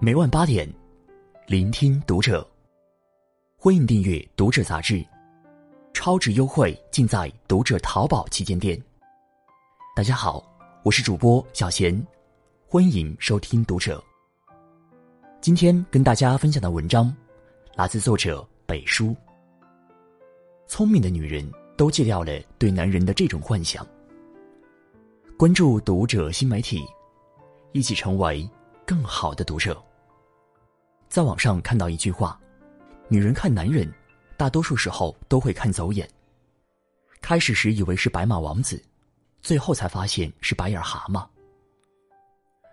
每晚八点，聆听读者。欢迎订阅《读者》杂志，超值优惠尽在《读者》淘宝旗舰店。大家好，我是主播小贤，欢迎收听《读者》。今天跟大家分享的文章来自作者北叔。聪明的女人都戒掉了对男人的这种幻想。关注《读者》新媒体，一起成为更好的读者。在网上看到一句话：“女人看男人，大多数时候都会看走眼。开始时以为是白马王子，最后才发现是白眼蛤蟆。”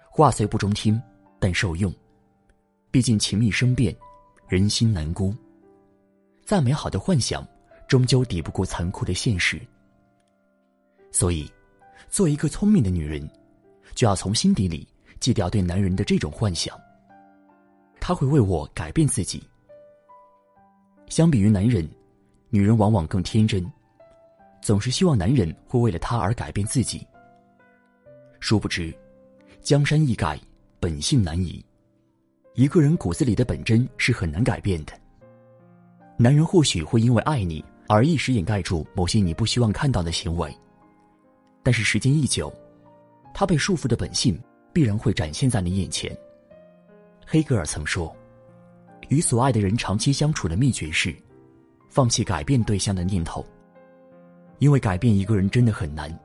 话虽不中听，但受用。毕竟情蜜生变，人心难估。再美好的幻想，终究抵不过残酷的现实。所以，做一个聪明的女人，就要从心底里戒掉对男人的这种幻想。他会为我改变自己。相比于男人，女人往往更天真，总是希望男人会为了她而改变自己。殊不知，江山易改，本性难移。一个人骨子里的本真是很难改变的。男人或许会因为爱你而一时掩盖住某些你不希望看到的行为，但是时间一久，他被束缚的本性必然会展现在你眼前。黑格尔曾说：“与所爱的人长期相处的秘诀是，放弃改变对象的念头。因为改变一个人真的很难。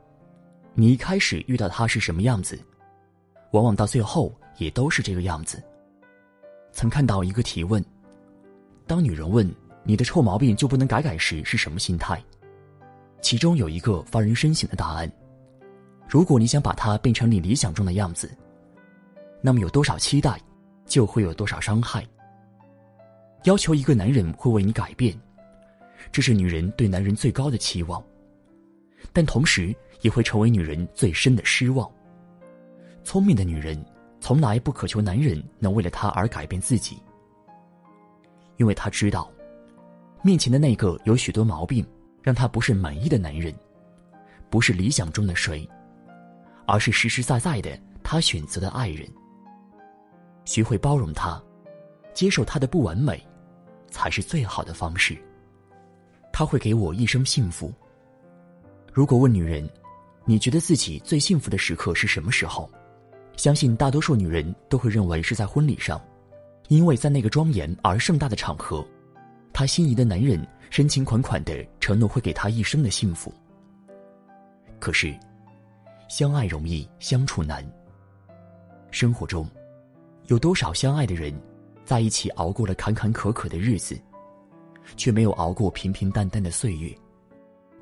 你一开始遇到他是什么样子，往往到最后也都是这个样子。”曾看到一个提问：当女人问你的臭毛病就不能改改时是什么心态？其中有一个发人深省的答案：如果你想把它变成你理想中的样子，那么有多少期待？就会有多少伤害。要求一个男人会为你改变，这是女人对男人最高的期望，但同时也会成为女人最深的失望。聪明的女人从来不渴求男人能为了她而改变自己，因为她知道，面前的那个有许多毛病，让她不是满意的男人，不是理想中的谁，而是实实在在的他选择的爱人。学会包容他，接受他的不完美，才是最好的方式。他会给我一生幸福。如果问女人，你觉得自己最幸福的时刻是什么时候？相信大多数女人都会认为是在婚礼上，因为在那个庄严而盛大的场合，她心仪的男人深情款款的承诺会给她一生的幸福。可是，相爱容易相处难。生活中。有多少相爱的人，在一起熬过了坎坎坷坷的日子，却没有熬过平平淡淡的岁月。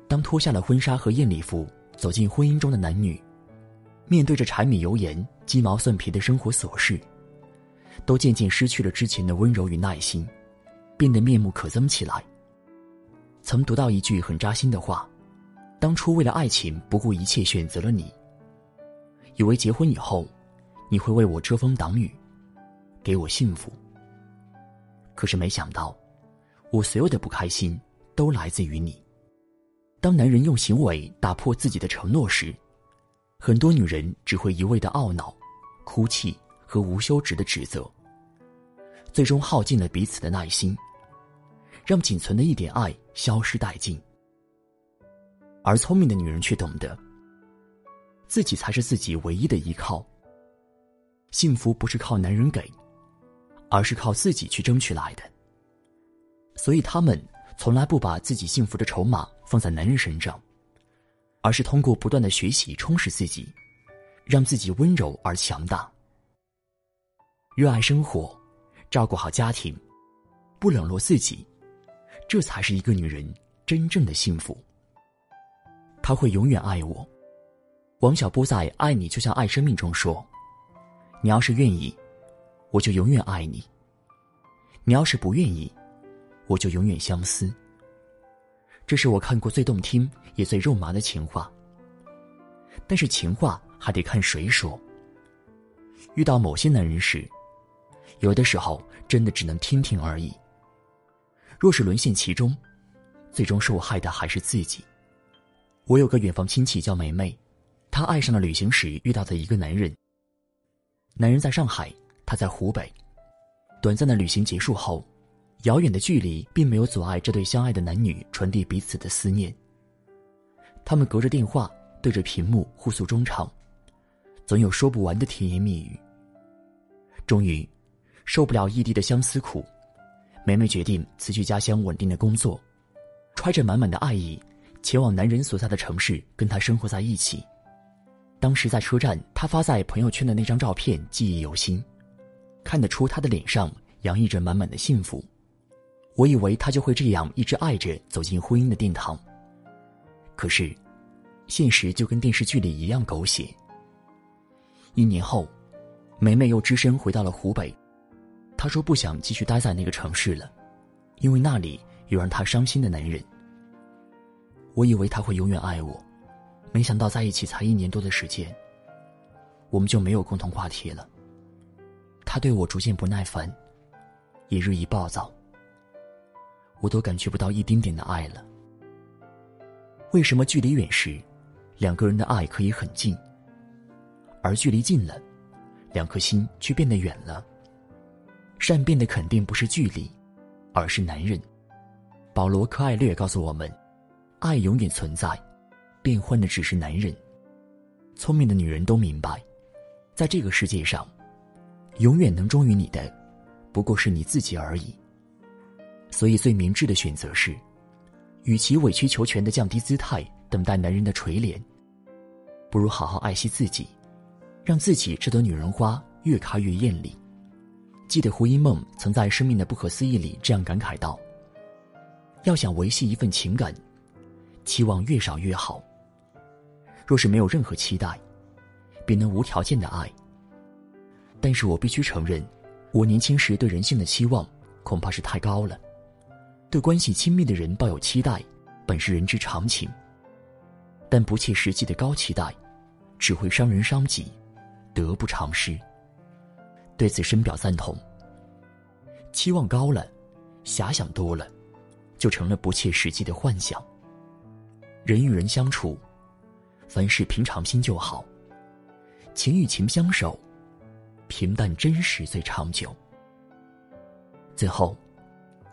当脱下了婚纱和艳礼服，走进婚姻中的男女，面对着柴米油盐、鸡毛蒜皮的生活琐事，都渐渐失去了之前的温柔与耐心，变得面目可憎起来。曾读到一句很扎心的话：当初为了爱情不顾一切选择了你，以为结婚以后，你会为我遮风挡雨。给我幸福。可是没想到，我所有的不开心都来自于你。当男人用行为打破自己的承诺时，很多女人只会一味的懊恼、哭泣和无休止的指责，最终耗尽了彼此的耐心，让仅存的一点爱消失殆尽。而聪明的女人却懂得，自己才是自己唯一的依靠。幸福不是靠男人给。而是靠自己去争取来的，所以他们从来不把自己幸福的筹码放在男人身上，而是通过不断的学习充实自己，让自己温柔而强大。热爱生活，照顾好家庭，不冷落自己，这才是一个女人真正的幸福。他会永远爱我。王小波在《爱你就像爱生命》中说：“你要是愿意。”我就永远爱你。你要是不愿意，我就永远相思。这是我看过最动听也最肉麻的情话。但是情话还得看谁说。遇到某些男人时，有的时候真的只能听听而已。若是沦陷其中，最终受害的还是自己。我有个远房亲戚叫梅梅，她爱上了旅行时遇到的一个男人。男人在上海。她在湖北。短暂的旅行结束后，遥远的距离并没有阻碍这对相爱的男女传递彼此的思念。他们隔着电话，对着屏幕互诉衷肠，总有说不完的甜言蜜语。终于，受不了异地的相思苦，梅梅决定辞去家乡稳定的工作，揣着满满的爱意，前往男人所在的城市跟他生活在一起。当时在车站，他发在朋友圈的那张照片记忆犹新。看得出他的脸上洋溢着满满的幸福，我以为他就会这样一直爱着走进婚姻的殿堂。可是，现实就跟电视剧里一样狗血。一年后，梅梅又只身回到了湖北，她说不想继续待在那个城市了，因为那里有让她伤心的男人。我以为他会永远爱我，没想到在一起才一年多的时间，我们就没有共同话题了。他对我逐渐不耐烦，也日益暴躁，我都感觉不到一丁点的爱了。为什么距离远时，两个人的爱可以很近，而距离近了，两颗心却变得远了？善变的肯定不是距离，而是男人。保罗·柯艾略告诉我们，爱永远存在，变换的只是男人。聪明的女人都明白，在这个世界上。永远能忠于你的，不过是你自己而已。所以，最明智的选择是，与其委曲求全的降低姿态，等待男人的垂怜，不如好好爱惜自己，让自己这朵女人花越开越艳丽。记得胡因梦曾在《生命的不可思议》里这样感慨道：“要想维系一份情感，期望越少越好。若是没有任何期待，便能无条件的爱。”但是我必须承认，我年轻时对人性的期望恐怕是太高了。对关系亲密的人抱有期待，本是人之常情。但不切实际的高期待，只会伤人伤己，得不偿失。对此深表赞同。期望高了，遐想多了，就成了不切实际的幻想。人与人相处，凡事平常心就好。情与情相守。平淡真实最长久。最后，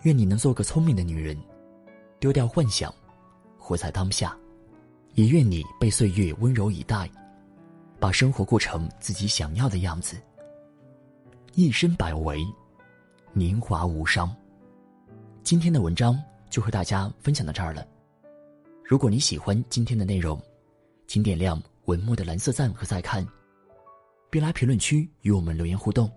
愿你能做个聪明的女人，丢掉幻想，活在当下；也愿你被岁月温柔以待，把生活过成自己想要的样子。一身百围，年华无伤。今天的文章就和大家分享到这儿了。如果你喜欢今天的内容，请点亮文末的蓝色赞和再看。并来评论区与我们留言互动。